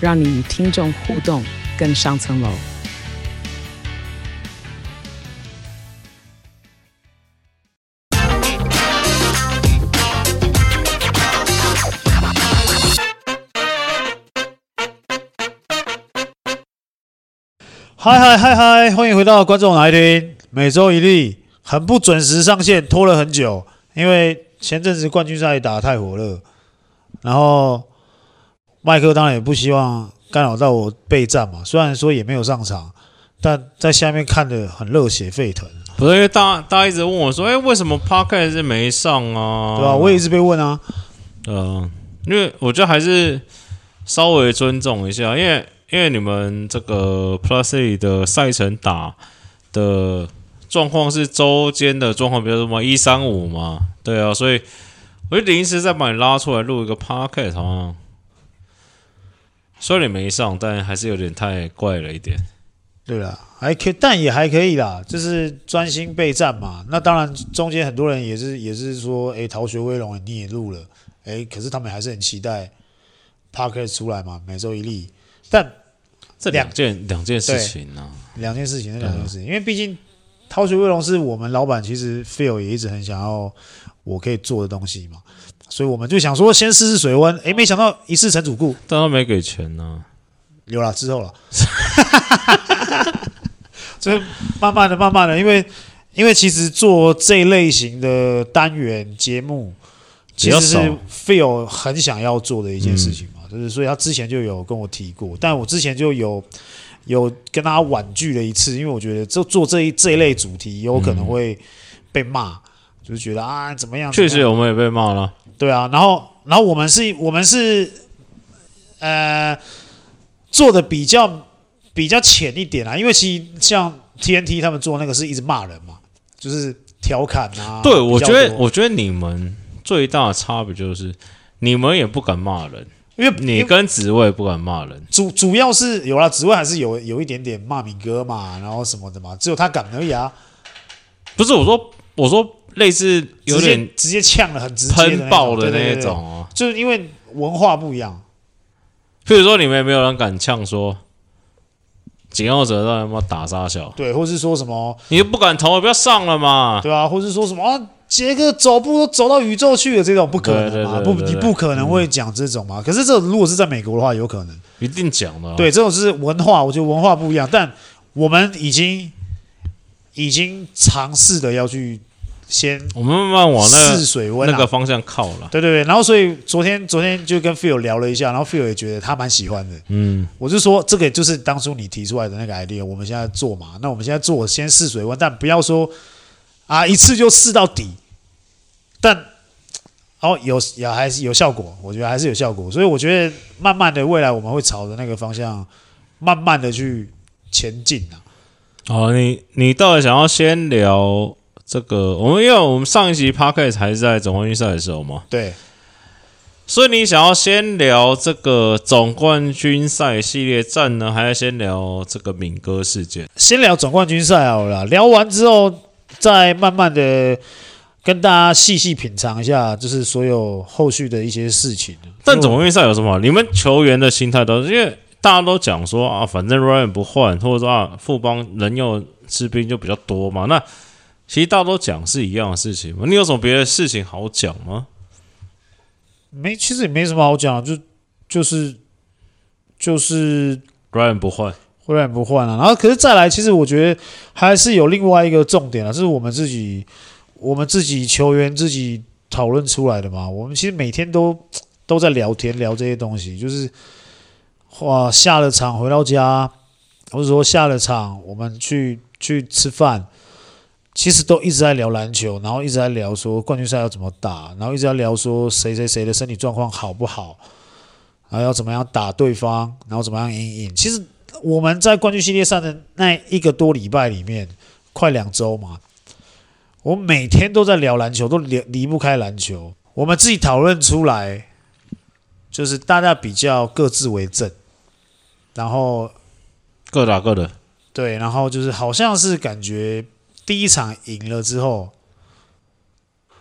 让你与听众互动更上层楼。嗨嗨嗨嗨！欢迎回到观众来听，每周一例，很不准时上线，拖了很久，因为。前阵子冠军赛打得太火热，然后麦克当然也不希望干扰到我备战嘛。虽然说也没有上场，但在下面看的很热血沸腾。不是因为大家大家一直问我说：“哎，为什么 Podcast 没上啊？”对吧、啊？我也一直被问啊。嗯、呃，因为我觉得还是稍微尊重一下，因为因为你们这个 Plus A 的赛程打的。状况是周间的状况比较多嘛，一三五嘛，对啊，所以我就临时再把你拉出来录一个 podcast 好像，虽然你没上，但还是有点太怪了一点。对啦，还可以，但也还可以啦，就是专心备战嘛。那当然，中间很多人也是也是说，哎，逃学威龙你也录了，哎，可是他们还是很期待 Parket 出来嘛，每周一例。但这两件两件事情呢、啊，两件事情，这两件事情，因为毕竟。逃学威龙是我们老板，其实 Phil 也一直很想要我可以做的东西嘛，所以我们就想说先试试水温，诶，没想到一试成主顾，但他没给钱呢、啊，有了之后了，所以慢慢的、慢慢的，因为因为其实做这类型的单元节目，其实是 Phil 很想要做的一件事情嘛，就是所以他之前就有跟我提过，但我之前就有。有跟他婉拒了一次，因为我觉得就做这一这一类主题有可能会被骂，嗯、就是觉得啊怎么样？确实我们也被骂了。对啊，然后然后我们是，我们是呃做的比较比较浅一点啊，因为其实像 TNT 他们做那个是一直骂人嘛，就是调侃啊。对，我觉得我觉得你们最大的差别就是你们也不敢骂人。因为你跟紫薇不敢骂人，主主要是有啦，紫薇还是有有一点点骂敏哥嘛，然后什么的嘛，只有他敢而已啊。不是我说，我说类似有点直接呛了，很直接喷爆的那一种哦，就是因为文化不一样。譬如说，你们有没有人敢呛说，紧后者让他妈打杀小？对，或是说什么，你又不敢投，不要上了嘛？对啊，或是说什么啊？杰克走步都走到宇宙去了，这种不可能嘛？不，你不可能会讲这种嘛？可是这如果是在美国的话，有可能一定讲的。对，这种是文化，我觉得文化不一样。但我们已经已经尝试的要去先，我们慢慢往那试水温那个方向靠了。对对对，然后所以昨天昨天就跟 Phil 聊了一下，然后 Phil 也觉得他蛮喜欢的。嗯，我就说这个就是当初你提出来的那个 idea，我们现在做嘛。那我们现在做先试水温，但不要说。啊！一次就试到底，但哦，有也还是有效果，我觉得还是有效果，所以我觉得慢慢的未来我们会朝着那个方向慢慢的去前进啊。哦，你你到底想要先聊这个？我们因为我们上一集 Podcast 还是在总冠军赛的时候嘛，对，所以你想要先聊这个总冠军赛系列战呢，还是先聊这个敏哥事件？先聊总冠军赛好了，聊完之后。再慢慢的跟大家细细品尝一下，就是所有后续的一些事情。但总冠军赛有什么？你们球员的心态都是因为大家都讲说啊，反正 Ryan 不换，或者说啊，富邦人又吃兵就比较多嘛。那其实大家都讲是一样的事情嘛。你有什么别的事情好讲吗？没，其实也没什么好讲，就就是就是 Ryan 不换。不然不换了，然后可是再来，其实我觉得还是有另外一个重点啊，这是我们自己，我们自己球员自己讨论出来的嘛。我们其实每天都都在聊天聊这些东西，就是哇，下了场回到家，或者说下了场我们去去吃饭，其实都一直在聊篮球，然后一直在聊说冠军赛要怎么打，然后一直在聊说谁谁谁的身体状况好不好。还要怎么样打对方，然后怎么样赢赢。其实我们在冠军系列赛的那一个多礼拜里面，快两周嘛，我每天都在聊篮球，都离离不开篮球。我们自己讨论出来，就是大家比较各自为政，然后各打各的。对，然后就是好像是感觉第一场赢了之后，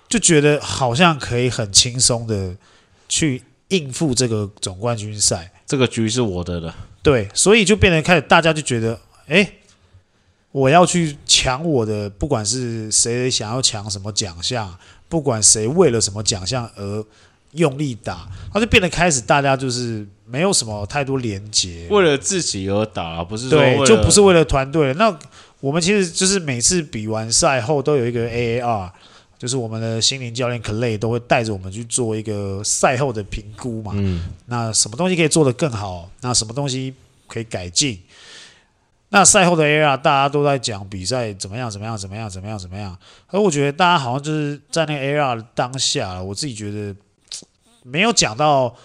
就觉得好像可以很轻松的去应付这个总冠军赛。这个局是我的了。对，所以就变得开始大家就觉得，哎，我要去抢我的，不管是谁想要抢什么奖项，不管谁为了什么奖项而用力打，他就变得开始大家就是。没有什么太多连接，为了自己而打，不是说对，就不是为了团队。那我们其实就是每次比完赛后都有一个 AAR，就是我们的心灵教练 Clay 都会带着我们去做一个赛后的评估嘛。嗯，那什么东西可以做得更好？那什么东西可以改进？那赛后的 AAR 大家都在讲比赛怎么样？怎么样？怎么样？怎么样？怎么样？而我觉得大家好像就是在那个 AAR 当下，我自己觉得没有讲到。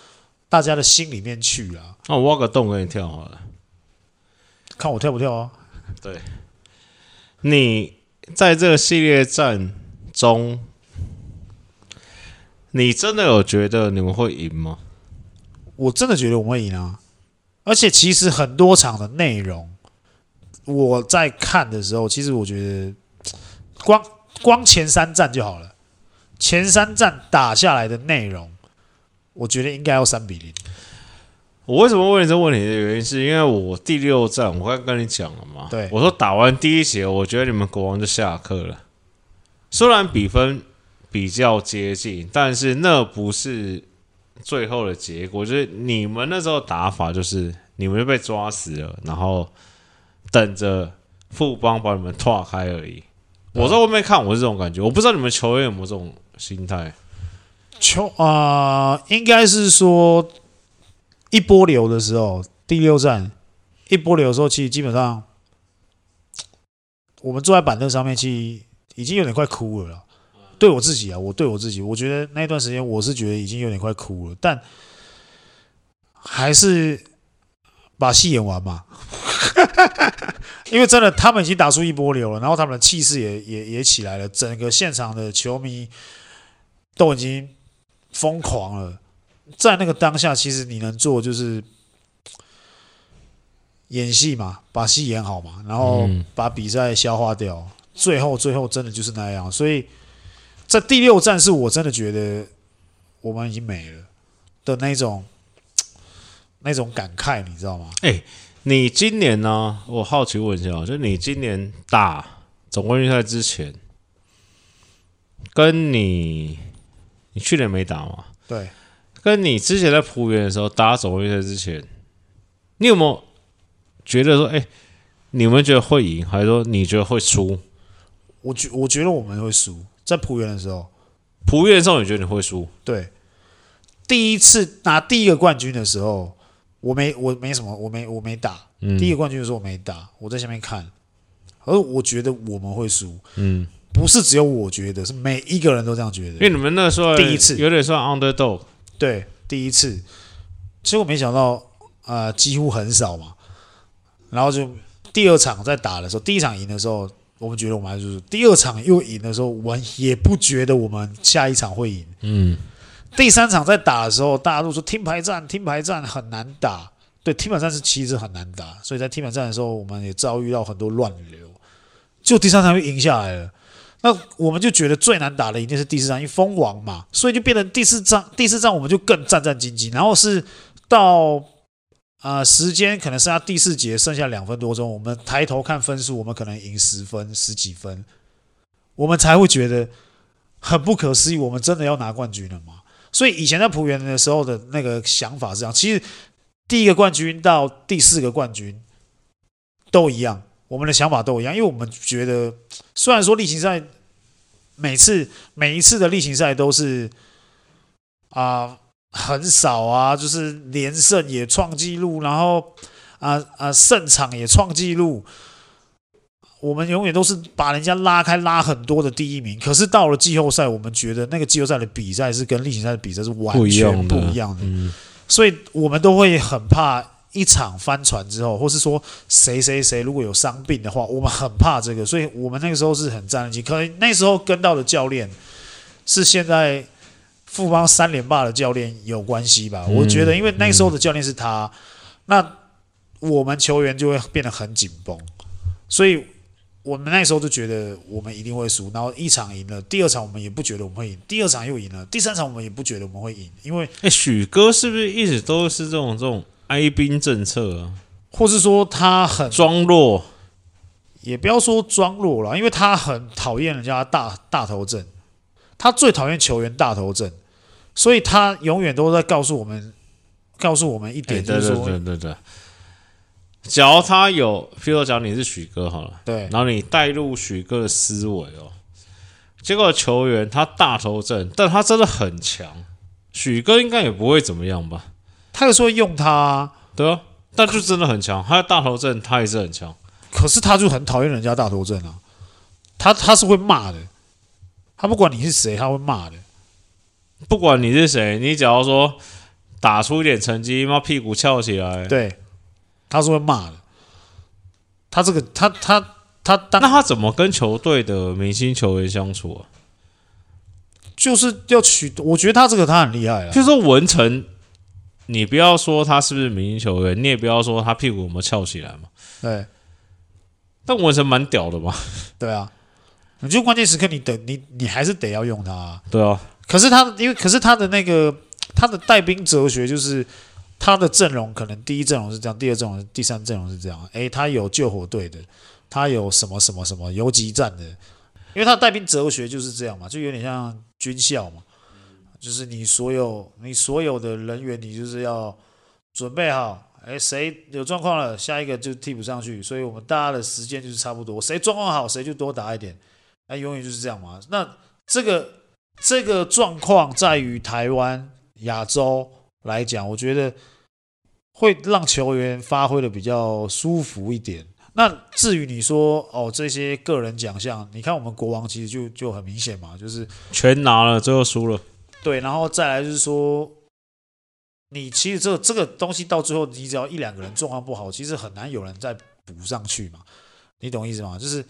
大家的心里面去啊！那我挖个洞给你跳好了，看我跳不跳啊？对，你在这个系列战中，你真的有觉得你们会赢吗？我真的觉得我们会赢啊！而且其实很多场的内容，我在看的时候，其实我觉得光光前三战就好了，前三战打下来的内容。我觉得应该要三比零。我为什么问你这个问题的原因，是因为我第六战我刚跟你讲了嘛。对，我说打完第一节，我觉得你们国王就下课了。虽然比分比较接近，但是那不是最后的结果。就是你们那时候打法，就是你们就被抓死了，然后等着富邦把你们拓开而已。我在外面看，我是这种感觉。我不知道你们球员有没有这种心态。球啊、呃，应该是说一波流的时候，第六战一波流的时候，其实基本上我们坐在板凳上面，其实已经有点快哭了。对我自己啊，我对我自己，我觉得那段时间我是觉得已经有点快哭了，但还是把戏演完嘛。因为真的，他们已经打出一波流了，然后他们的气势也也也起来了，整个现场的球迷都已经。疯狂了，在那个当下，其实你能做就是演戏嘛，把戏演好嘛，然后把比赛消化掉。最后，最后真的就是那样。所以在第六站，是我真的觉得我们已经没了的那种那种感慨，你知道吗？哎，你今年呢？我好奇问一下，就是你今年打总冠军赛之前，跟你。你去年没打吗？对，跟你之前在浦原的时候打总冠军赛之前，你有没有觉得说，哎、欸，你们觉得会赢，还是说你觉得会输？我觉我觉得我们会输，在浦原的时候，浦原的时候你觉得你会输？对，第一次拿第一个冠军的时候，我没我没什么，我没我没打，嗯、第一个冠军的时候我没打，我在下面看，而我觉得我们会输，嗯。不是只有我觉得，是每一个人都这样觉得。因为你们那时候第一次。有点算 underdog，对，第一次。其实我没想到，呃，几乎很少嘛。然后就第二场在打的时候，第一场赢的时候，我们觉得我们还是输。第二场又赢的时候，我们也不觉得我们下一场会赢。嗯。第三场在打的时候，大家都说听牌战，听牌战很难打。对，听牌战是其实很难打，所以在听牌战的时候，我们也遭遇到很多乱流。就第三场又赢下来了。那我们就觉得最难打的一定是第四仗，因为封王嘛，所以就变成第四仗。第四仗我们就更战战兢兢。然后是到啊、时间可能剩下第四节，剩下两分多钟，我们抬头看分数，我们可能赢十分、十几分，我们才会觉得很不可思议。我们真的要拿冠军了吗？所以以前在浦原的时候的那个想法是这样。其实第一个冠军到第四个冠军都一样。我们的想法都一样，因为我们觉得，虽然说例行赛每次每一次的例行赛都是啊、呃、很少啊，就是连胜也创纪录，然后啊啊、呃呃、胜场也创纪录，我们永远都是把人家拉开拉很多的第一名。可是到了季后赛，我们觉得那个季后赛的比赛是跟例行赛的比赛是完全不一样的。所以我们都会很怕一场翻船之后，或是说谁谁谁如果有伤病的话，我们很怕这个，所以我们那个时候是很战兢。可能那时候跟到的教练是现在富邦三连霸的教练有关系吧？我觉得，因为那时候的教练是他，那我们球员就会变得很紧绷，所以。我们那时候就觉得我们一定会输，然后一场赢了，第二场我们也不觉得我们会赢，第二场又赢了，第三场我们也不觉得我们会赢，因为哎，许哥是不是一直都是这种这种哀兵政策啊？或是说他很装弱，也不要说装弱了，因为他很讨厌人家大大头阵，他最讨厌球员大头阵，所以他永远都在告诉我们，告诉我们一点，就是说，对对对对对。假如他有，譬如说，讲你是许哥好了，对，然后你带入许哥的思维哦，结果球员他大头阵，但他真的很强，许哥应该也不会怎么样吧？他有时候用他、啊，对啊，但就真的很强，他的大头阵他也是很强，可是他就很讨厌人家大头阵啊，他他是会骂的，他不管你是谁，他会骂的，不管你是谁，你只要说打出一点成绩，妈屁股翘起来，对。他是会骂的，他这个他他他，他那他怎么跟球队的明星球员相处啊？就是要取，我觉得他这个他很厉害啊。就是说文成，你不要说他是不是明星球员，你也不要说他屁股有没有翘起来嘛。对，但文成蛮屌的嘛。对啊，你就关键时刻你等你你还是得要用他啊。对啊，可是他因为可是他的那个他的带兵哲学就是。他的阵容可能第一阵容是这样，第二阵容第三阵容是这样。诶，他有救火队的，他有什么什么什么游击战的，因为他带兵哲学就是这样嘛，就有点像军校嘛，就是你所有你所有的人员，你就是要准备好，哎，谁有状况了，下一个就替补上去，所以我们大家的时间就是差不多，谁状况好，谁就多打一点，那永远就是这样嘛。那这个这个状况在于台湾亚洲来讲，我觉得。会让球员发挥的比较舒服一点。那至于你说哦，这些个人奖项，你看我们国王其实就就很明显嘛，就是全拿了，最后输了。对，然后再来就是说，你其实这这个东西到最后，你只要一两个人状况不好，其实很难有人再补上去嘛。你懂意思吗？就是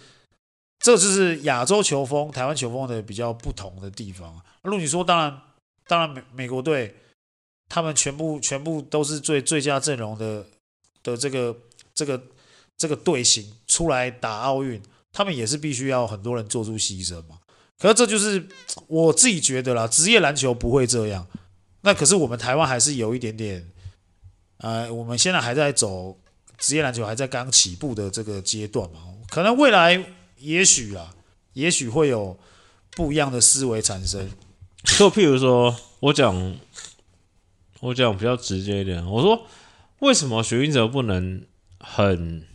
这就是亚洲球风、台湾球风的比较不同的地方。如果你说，当然，当然美美国队。他们全部全部都是最最佳阵容的的这个这个这个队形出来打奥运，他们也是必须要很多人做出牺牲嘛。可是这就是我自己觉得啦，职业篮球不会这样。那可是我们台湾还是有一点点，呃，我们现在还在走职业篮球还在刚起步的这个阶段嘛。可能未来也许啊，也许会有不一样的思维产生。就譬如说我讲。我讲比较直接一点，我说为什么学运者不能很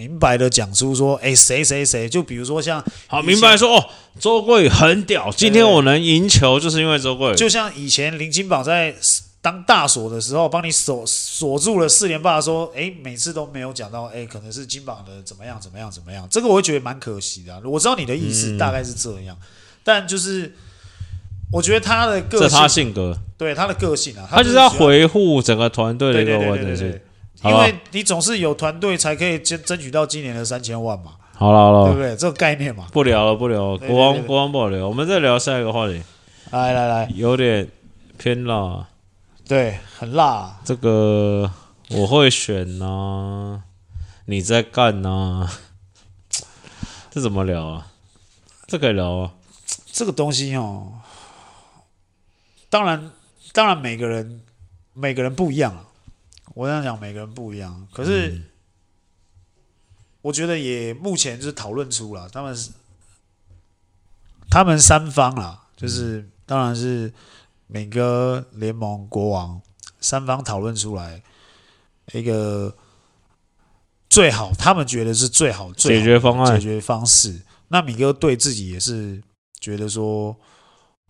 明白的讲出说，哎，谁谁谁？就比如说像好明白说哦，周桂宇很屌，今天我能赢球就是因为周桂宇。就像以前林金榜在当大锁的时候，帮你锁锁住了四连霸，说哎，每次都没有讲到哎，可能是金榜的怎么样怎么样怎么样，这个我会觉得蛮可惜的。我知道你的意思大概是这样，嗯、但就是。我觉得他的个性，这他性格，对他的个性啊，他就是要维护整个团队的一个完整性，因为你总是有团队才可以争争取到今年的三千万嘛。好了好了，对不对？这个概念嘛。不聊了不聊了，国王国王不好聊，我们再聊下一个话题。来来来，有点偏辣，对，很辣。这个我会选呐，你在干呐？这怎么聊啊？这可以聊啊？这个东西哦。当然，当然，每个人每个人不一样啊。我这样讲，每个人不一样。可是，我觉得也目前就是讨论出了，他们是他们三方啦，就是当然是美哥联盟国王三方讨论出来一个最好，他们觉得是最好最好解决方案、解决方式。那米哥对自己也是觉得说。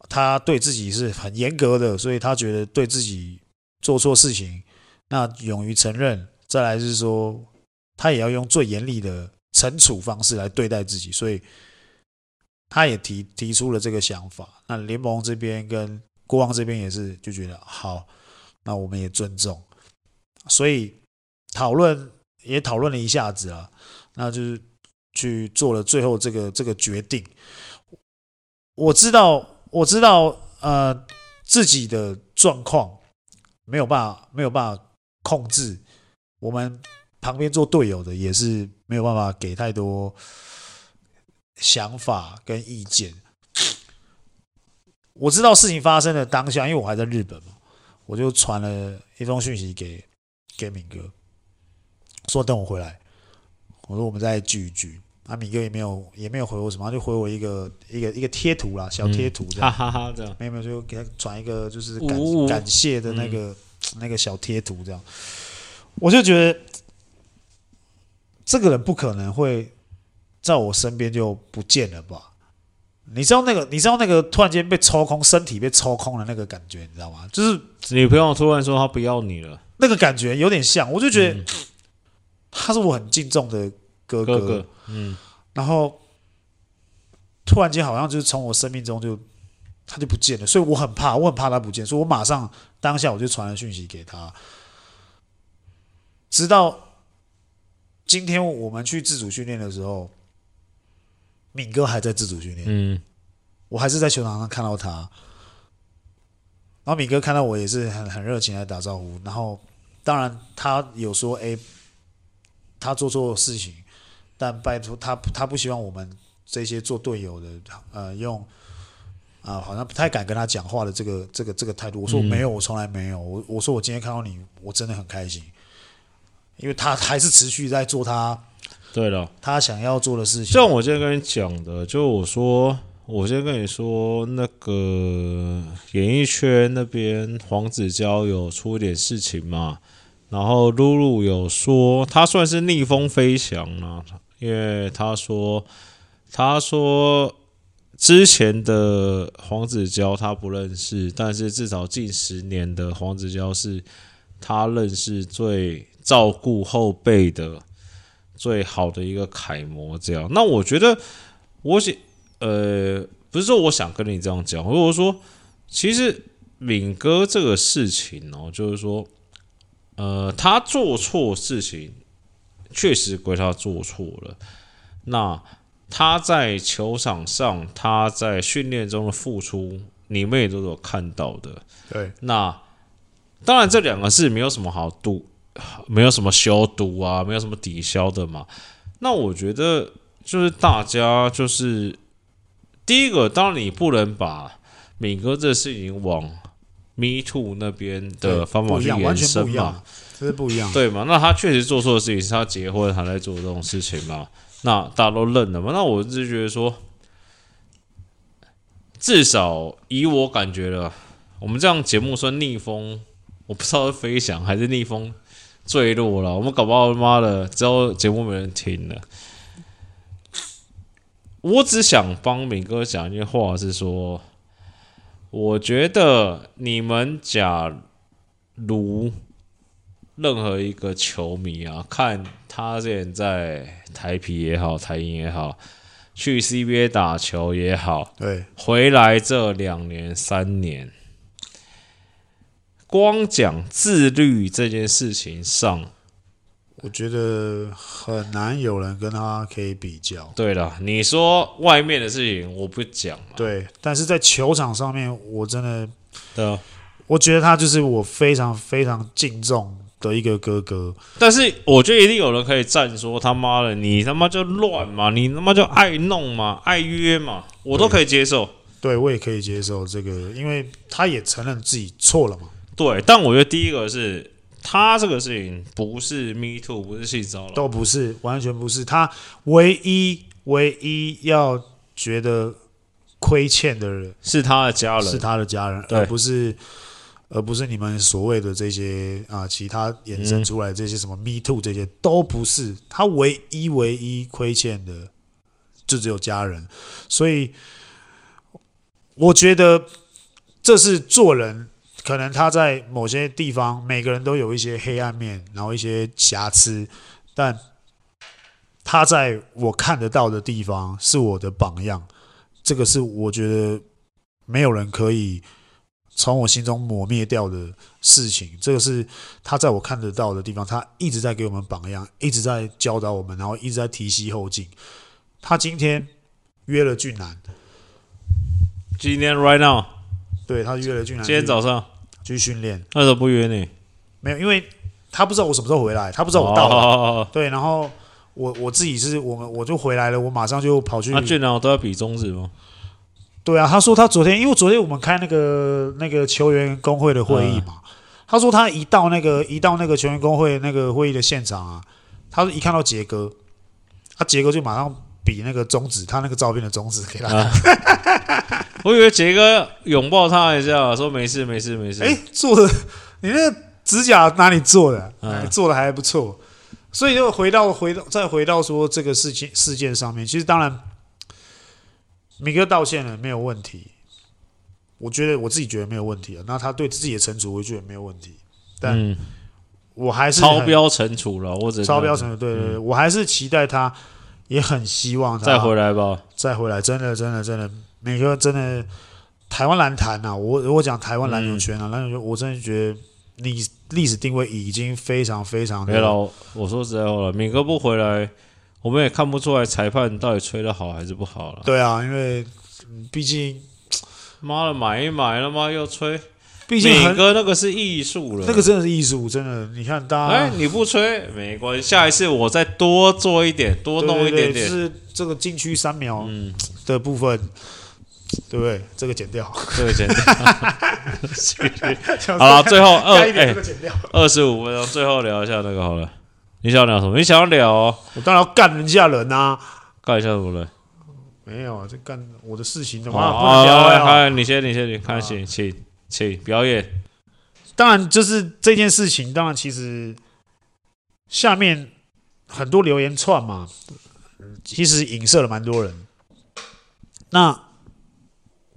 他对自己是很严格的，所以他觉得对自己做错事情，那勇于承认。再来是说，他也要用最严厉的惩处方式来对待自己，所以他也提提出了这个想法。那联盟这边跟国王这边也是就觉得好，那我们也尊重，所以讨论也讨论了一下子啊，那就是去做了最后这个这个决定。我知道，我知道，呃，自己的状况没有办法，没有办法控制。我们旁边做队友的也是没有办法给太多想法跟意见。我知道事情发生的当下，因为我还在日本嘛，我就传了一封讯息给给敏哥，说等我回来，我说我们再聚一聚。啊，敏哥也没有也没有回我什么，他就回我一个一个一个贴图啦，小贴图这样，嗯、哈哈哈这样，没有没有就给他转一个就是感感谢的那个、嗯、那个小贴图这样，我就觉得这个人不可能会在我身边就不见了吧？你知道那个你知道那个突然间被抽空，身体被抽空的那个感觉，你知道吗？就是女朋友突然说她不要你了，那个感觉有点像，我就觉得、嗯、他是我很敬重的。哥哥，哥哥，嗯，然后突然间好像就是从我生命中就他就不见了，所以我很怕，我很怕他不见，所以我马上当下我就传了讯息给他，直到今天我们去自主训练的时候，敏哥还在自主训练，嗯，我还是在球场上看到他，然后敏哥看到我也是很很热情来打招呼，然后当然他有说，哎，他做错事情。但拜托他，他不希望我们这些做队友的，呃，用啊、呃，好像不太敢跟他讲话的这个这个这个态度。我说我没有，我从来没有。我我说我今天看到你，我真的很开心，因为他还是持续在做他对了，他想要做的事情。像我今天跟你讲的，就我说，我先跟你说，那个演艺圈那边黄子佼有出一点事情嘛，然后露露有说，他算是逆风飞翔了。因为他说，他说之前的黄子佼他不认识，但是至少近十年的黄子佼是他认识最照顾后辈的最好的一个楷模。这样，那我觉得我想，呃，不是说我想跟你这样讲，如果说，其实敏哥这个事情哦，就是说，呃，他做错事情。确实归他做错了。那他在球场上，他在训练中的付出，你们也都有看到的。对。那当然，这两个是没有什么好赌，没有什么消毒啊，没有什么抵消的嘛。那我觉得，就是大家就是第一个，当然你不能把敏哥这事情往 Me Too 那边的方法去延伸嘛。这是不一样，对嘛？那他确实做错的事情是他结婚还在做这种事情嘛？那大家都认了嘛？那我是觉得说，至少以我感觉了，我们这样节目算逆风，我不知道是飞翔还是逆风坠落了。我们搞不好他妈的之后节目没人听了。我只想帮敏哥讲一句话，是说，我觉得你们假如。任何一个球迷啊，看他现在在台皮也好，台银也好，去 CBA 打球也好，对，回来这两年三年，光讲自律这件事情上，我觉得很难有人跟他可以比较。对了，你说外面的事情我不讲，对，但是在球场上面，我真的，对，我觉得他就是我非常非常敬重。的一个哥哥，但是我觉得一定有人可以站说他妈的，你他妈就乱嘛，你他妈就爱弄嘛，爱约嘛，我都可以接受。对，对我也可以接受这个，因为他也承认自己错了嘛。对，但我觉得第一个是他这个事情不是 Me Too，不是性骚扰，都不是，完全不是。他唯一唯一要觉得亏欠的人是他的家人，是他的家人，而不是。而不是你们所谓的这些啊，其他衍生出来这些什么 Me Too 这些都不是，他唯一唯一亏欠的就只有家人，所以我觉得这是做人，可能他在某些地方每个人都有一些黑暗面，然后一些瑕疵，但他在我看得到的地方是我的榜样，这个是我觉得没有人可以。从我心中抹灭掉的事情。这个是他在我看得到的地方，他一直在给我们榜样，一直在教导我们，然后一直在提携后进。他今天约了俊男，今天 right now，对，他约了俊男，今天早上去训练。那时候不约你？没有，因为他不知道我什么时候回来，他不知道我到了。哦、对，然后我我自己是我们我就回来了，我马上就跑去。那俊男都要比中指吗？对啊，他说他昨天，因为昨天我们开那个那个球员工会的会议嘛，嗯、他说他一到那个一到那个球员工会那个会议的现场啊，他说一看到杰哥，他杰哥就马上。比那个中指，他那个照片的中指给他 我以为杰哥拥抱他一下，说没事没事没事。哎，做的你那个指甲哪里做的？做的还不错。所以就回到回到再回到说这个事情事件上面，其实当然，米哥道歉了没有问题，我觉得我自己觉得没有问题啊。那他对自己的惩处，我觉得没有问题。但我还是超标惩处了，我只超标惩处，对对对，我还是期待他。也很希望他再回来吧，再回来，真的，真的，真的，米哥真的台湾篮坛啊，我我讲台湾篮球圈啊，篮球圈，我真的觉得你历史定位已经非常非常的。没了，我说实在话了，米哥不回来，我们也看不出来裁判到底吹的好还是不好了。对啊，因为毕竟，妈的，买一买了吗？又吹。毕竟敏哥那个是艺术了，那个真的是艺术，真的。你看，大家哎，你不吹没关系，下一次我再多做一点，多弄一点点。是这个禁区三秒的部分，对不对？这个剪掉，这个剪掉。好了，最后二哎，二十五分钟，最后聊一下那个好了。你想要聊什么？你想要聊？我当然要干人家人呐，干一下什么人？没有啊，这干我的事情的话不能聊。哎，你先，你先，你开心，请。请表演，当然就是这件事情。当然，其实下面很多留言串嘛，其实影射了蛮多人。那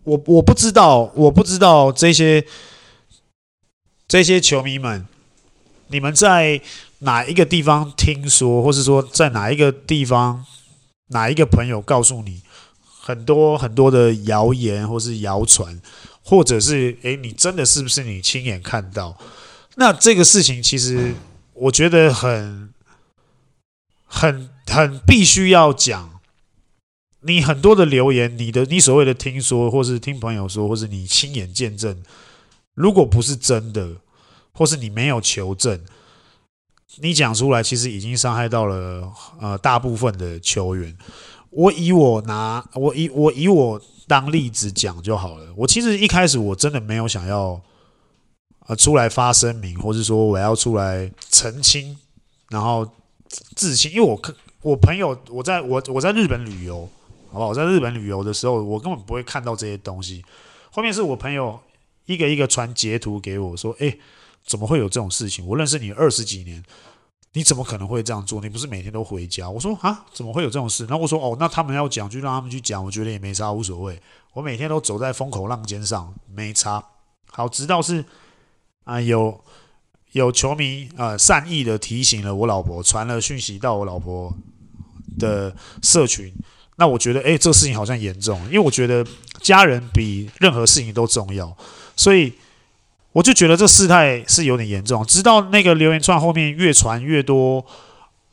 我我不知道，我不知道这些这些球迷们，你们在哪一个地方听说，或是说在哪一个地方，哪一个朋友告诉你很多很多的谣言或是谣传。或者是诶，你真的是不是你亲眼看到？那这个事情其实我觉得很、很、很必须要讲。你很多的留言，你的你所谓的听说，或是听朋友说，或是你亲眼见证，如果不是真的，或是你没有求证，你讲出来，其实已经伤害到了呃大部分的球员。我以我拿我以我以我。当例子讲就好了。我其实一开始我真的没有想要，呃，出来发声明，或是说我要出来澄清，然后自清。因为我看我朋友，我在我我在日本旅游，好不好？我在日本旅游的时候，我根本不会看到这些东西。后面是我朋友一个一个传截图给我，说：“诶，怎么会有这种事情？我认识你二十几年。”你怎么可能会这样做？你不是每天都回家？我说啊，怎么会有这种事？然后我说哦，那他们要讲就让他们去讲，我觉得也没差，无所谓。我每天都走在风口浪尖上，没差。好，直到是啊、有有球迷啊、善意的提醒了我老婆，传了讯息到我老婆的社群。那我觉得，诶，这事情好像严重，因为我觉得家人比任何事情都重要，所以。我就觉得这事态是有点严重，直到那个留言串后面越传越多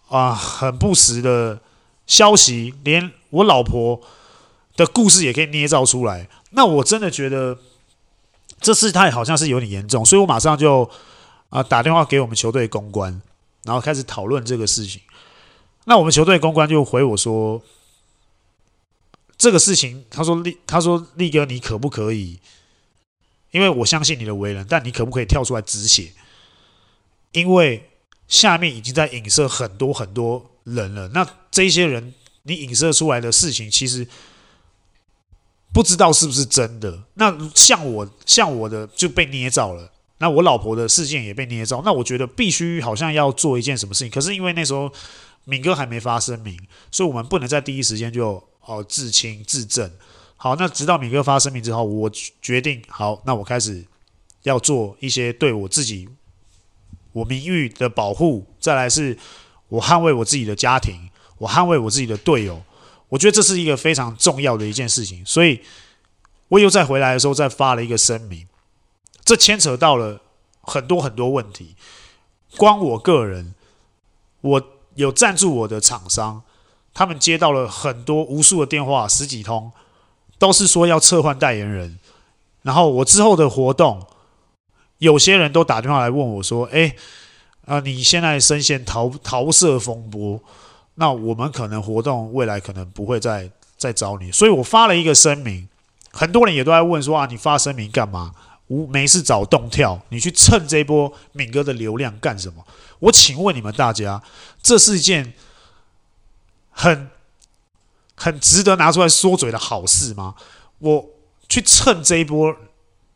啊，很不实的消息，连我老婆的故事也可以捏造出来。那我真的觉得这事态好像是有点严重，所以我马上就啊打电话给我们球队公关，然后开始讨论这个事情。那我们球队公关就回我说，这个事情，他说力，他说力哥，你可不可以？因为我相信你的为人，但你可不可以跳出来止血？因为下面已经在影射很多很多人了。那这些人，你影射出来的事情，其实不知道是不是真的。那像我，像我的就被捏造了。那我老婆的事件也被捏造。那我觉得必须好像要做一件什么事情。可是因为那时候敏哥还没发声明，所以我们不能在第一时间就哦自清自证。好，那直到敏哥发声明之后，我决定好，那我开始要做一些对我自己、我名誉的保护。再来是，我捍卫我自己的家庭，我捍卫我自己的队友。我觉得这是一个非常重要的一件事情，所以我又再回来的时候再发了一个声明。这牵扯到了很多很多问题。光我个人，我有赞助我的厂商，他们接到了很多无数的电话，十几通，都是说要撤换代言人。然后我之后的活动，有些人都打电话来问我说：“哎，啊，你现在深陷桃桃色风波，那我们可能活动未来可能不会再再找你。”所以我发了一个声明，很多人也都在问说：“啊，你发声明干嘛？无没事找洞跳，你去蹭这波敏哥的流量干什么？”我请问你们大家，这是一件很很值得拿出来说嘴的好事吗？我。去蹭这一波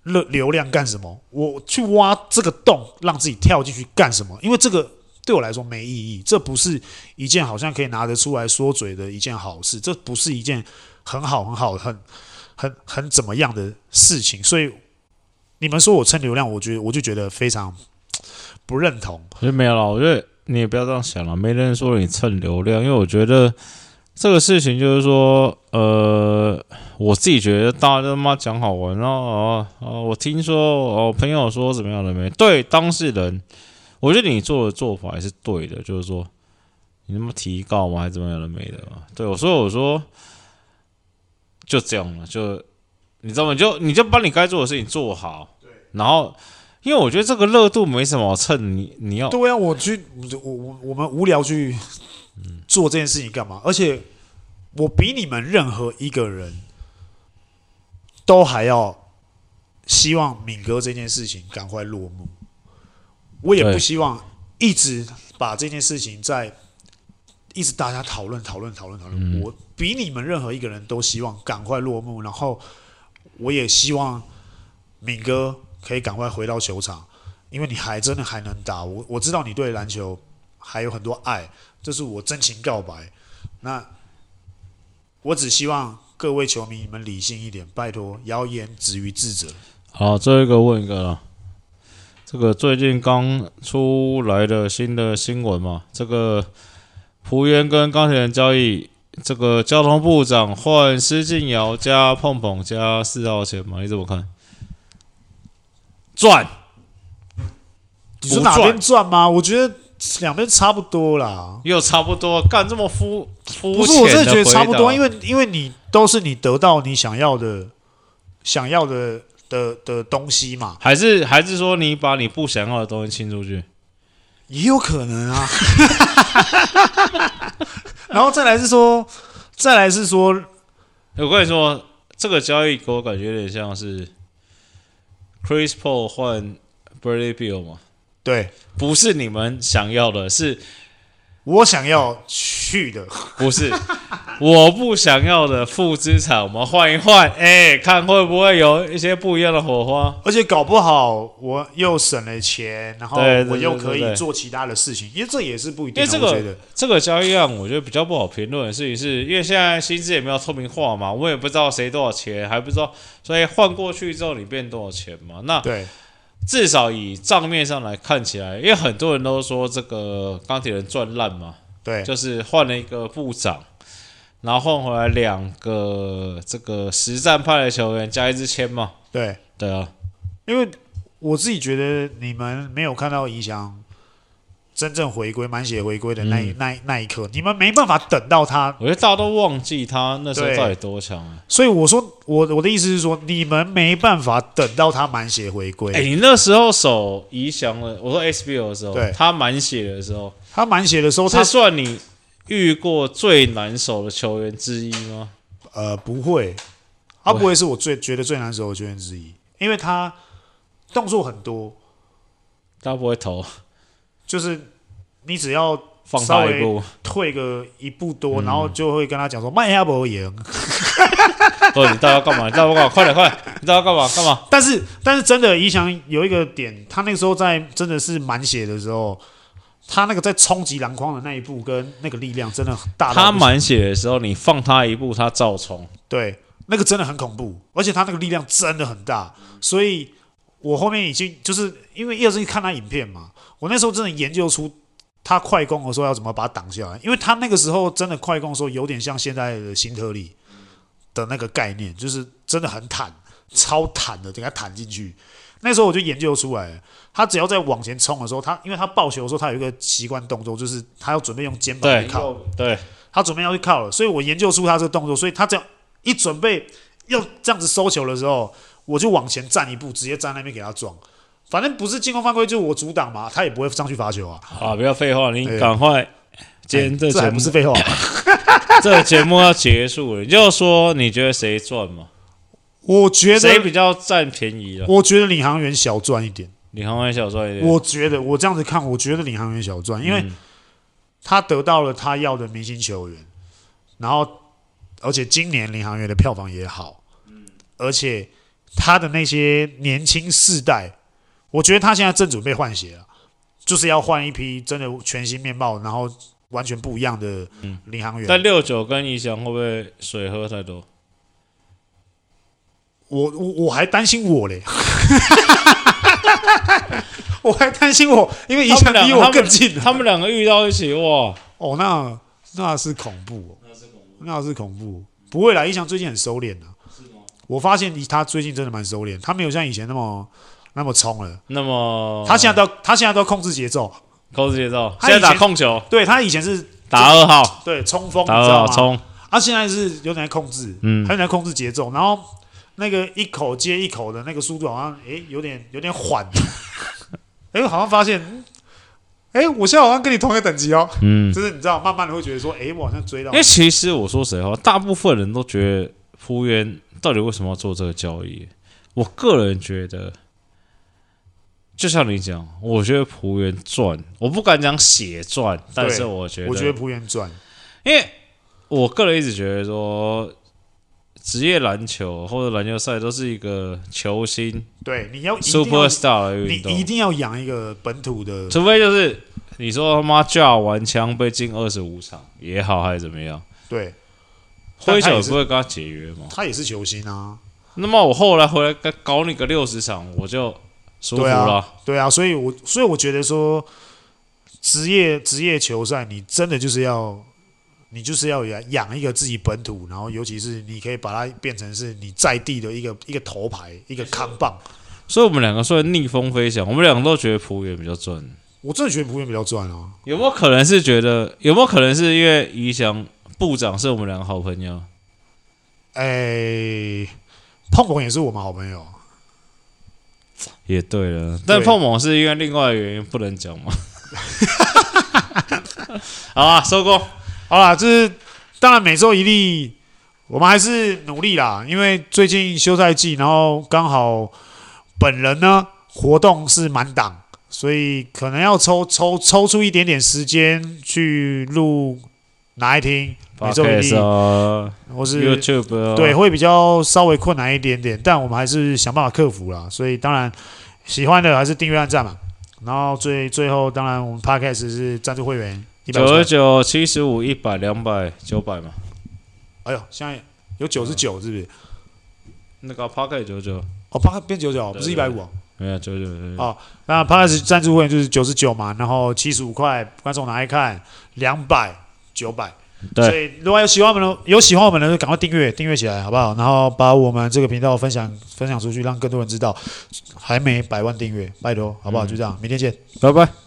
流流量干什么？我去挖这个洞，让自己跳进去干什么？因为这个对我来说没意义，这不是一件好像可以拿得出来说嘴的一件好事，这不是一件很好很好很很很怎么样的事情。所以你们说我蹭流量，我觉得我就觉得非常不认同。我觉得没有了，我觉得你也不要这样想了，没人说你蹭流量，因为我觉得。这个事情就是说，呃，我自己觉得大家都他妈讲好玩，然后哦，我听说哦，朋友说怎么样的没？对当事人，我觉得你做的做法还是对的，就是说你那么提告吗？还是怎么样的没的嘛？对我说，我说就这样了，就你知道吗？你就你就把你该做的事情做好，对，然后因为我觉得这个热度没什么蹭，你你要对啊，我去我我我们无聊去。做这件事情干嘛？而且我比你们任何一个人都还要希望敏哥这件事情赶快落幕。我也不希望一直把这件事情在一直大家讨论讨论讨论讨论。我比你们任何一个人都希望赶快落幕，然后我也希望敏哥可以赶快回到球场，因为你还真的还能打。我我知道你对篮球还有很多爱。这是我真情告白，那我只希望各位球迷你们理性一点，拜托，谣言止于智者。好，最后一个问一个了，这个最近刚出来的新的新闻嘛，这个璞园跟钢铁人交易，这个交通部长换施晋尧加碰碰加四号钱嘛，你怎么看？赚？你说哪边赚吗？我觉得。两边差不多啦，又差不多，干这么肤肤浅？不是，我真的觉得差不多，因为因为你都是你得到你想要的、想要的的的东西嘛，还是还是说你把你不想要的东西清出去，也有可能啊。然后再来是说，再来是说，我跟你说，这个交易给我感觉有点像是 Chris Paul 换 Bradley Beal 嘛。对，不是你们想要的，是我想要去的。不是，我不想要的负资产，我们换一换，哎，看会不会有一些不一样的火花。而且搞不好我又省了钱，然后我又可以做其他的事情，因为这也是不一定。因为这个这个交易案，我觉得比较不好评论的事情是，因为现在薪资也没有透明化嘛，我也不知道谁多少钱，还不知道，所以换过去之后你变多少钱嘛？那对。至少以账面上来看起来，因为很多人都说这个钢铁人赚烂嘛，对，就是换了一个部长，然后换回来两个这个实战派的球员加一支签嘛，对，对啊，因为我自己觉得你们没有看到影响。真正回归满血回归的那一、嗯、那那一刻，你们没办法等到他。我觉得大家都忘记他那时候到底多强啊！所以我说，我我的意思是说，你们没办法等到他满血回归。哎、欸，你那时候守宜翔了，我说 SBL 的时候，对他满血的时候，他满血的时候，他算你遇过最难守的球员之一吗？呃，不会，他不会是我最觉得最难守的球员之一，因为他动作很多，他不会投。就是你只要稍微退个一步多，然后就会跟他讲说：“迈亚博赢。”哦，你知道要干嘛？你知道要干嘛？快点，快点！你知道要干嘛？干嘛？但是，但是真的，宜祥有一个点，他那个时候在真的是满血的时候，他那个在冲击篮筐的那一步跟那个力量真的很大。他满血的时候，你放他一步，他照冲。对，那个真的很恐怖，而且他那个力量真的很大，所以我后面已经就是因为叶是看他影片嘛。我那时候真的研究出他快攻的时候要怎么把他挡下来，因为他那个时候真的快攻的时候有点像现在的辛特利的那个概念，就是真的很坦，超坦的，给他弹进去。那时候我就研究出来了，他只要在往前冲的时候，他因为他抱球的时候，他有一个习惯动作，就是他要准备用肩膀去靠，对，对他准备要去靠了，所以我研究出他这个动作，所以他这样一准备要这样子收球的时候，我就往前站一步，直接站那边给他撞，反正不是进攻犯规，就是我阻挡嘛，他也不会上去罚球啊。啊，不要废话，你赶快。今天这节不是废话，这个节目要结束了，你就说你觉得谁赚嘛？我觉得谁比较占便宜了？我觉得领航员小赚一点，领航员小赚一点。我觉得我这样子看，我觉得领航员小赚，因为他得到了他要的明星球员，然后而且今年领航员的票房也好，而且他的那些年轻世代，我觉得他现在正准备换血了，就是要换一批真的全新面貌，然后。完全不一样的领航员。但六九跟怡翔会不会水喝太多？我我我还担心我嘞，我还担心我，因为怡翔离我更近他。他们两个遇到一起，哇！哦，那那是恐怖，那是恐怖，那是恐怖。不会啦，怡翔最近很收敛了。我发现他最近真的蛮收敛，他没有像以前那么那么冲了。那么他现在都他现在都控制节奏。控制节奏，现在打控球，对他以前是打二号，对冲锋，打二号冲，他现在是有点在控制，嗯，他有点在控制节奏，然后那个一口接一口的那个速度好像，哎，有点有点缓，哎，好像发现，哎，我现在好像跟你同一个等级哦，嗯，就是你知道，慢慢的会觉得说，哎，我好像追到，因为其实我说实话，大部分人都觉得服务员到底为什么要做这个交易？我个人觉得。就像你讲，我觉得璞园赚，我不敢讲血赚，但是我觉得，我觉得璞园赚，因为我个人一直觉得说，职业篮球或者篮球赛都是一个球星，对，你要 super star 的运动，你一定要养一个本土的，除非就是你说他妈架完枪被禁二十五场也好，还是怎么样，对，灰球不会跟他解约吗？他也是球星啊，那么我后来回来搞你个六十场，我就。对啊，对啊，所以我所以我觉得说，职业职业球赛，你真的就是要，你就是要养养一个自己本土，然后尤其是你可以把它变成是你在地的一个一个头牌，一个扛棒。所以我们两个算逆风飞翔，我们两个都觉得璞园比较赚。我真的觉得璞园比较赚啊。有没有可能是觉得？有没有可能是因为怡翔部长是我们两个好朋友？哎，碰碰也是我们好朋友。也对了，但碰碰是因为另外的原因不能讲嘛。好啊，收工。好啦，就是当然每周一例，我们还是努力啦。因为最近休赛季，然后刚好本人呢活动是满档，所以可能要抽抽抽出一点点时间去录哪一听。每周一例，或是 YouTube，对，会比较稍微困难一点点，但我们还是想办法克服啦。所以当然喜欢的还是订阅按赞嘛。然后最最后，当然我们 Podcast 是赞助会员，九十九、七十五、一百、两百、九百嘛。哎呦，现在有九十九，是不是？那个 Podcast 九十九，哦，Podcast 变九十九，不是一百五哦。没有九十九。哦，那 Podcast 赞助会员就是九十九嘛，然后七十五块，观众拿来看，两百、九百。对，所以如果有喜欢我们的，有喜欢我们的，赶快订阅，订阅起来，好不好？然后把我们这个频道分享分享出去，让更多人知道。还没百万订阅，拜托，好不好？嗯、就这样，明天见，拜拜。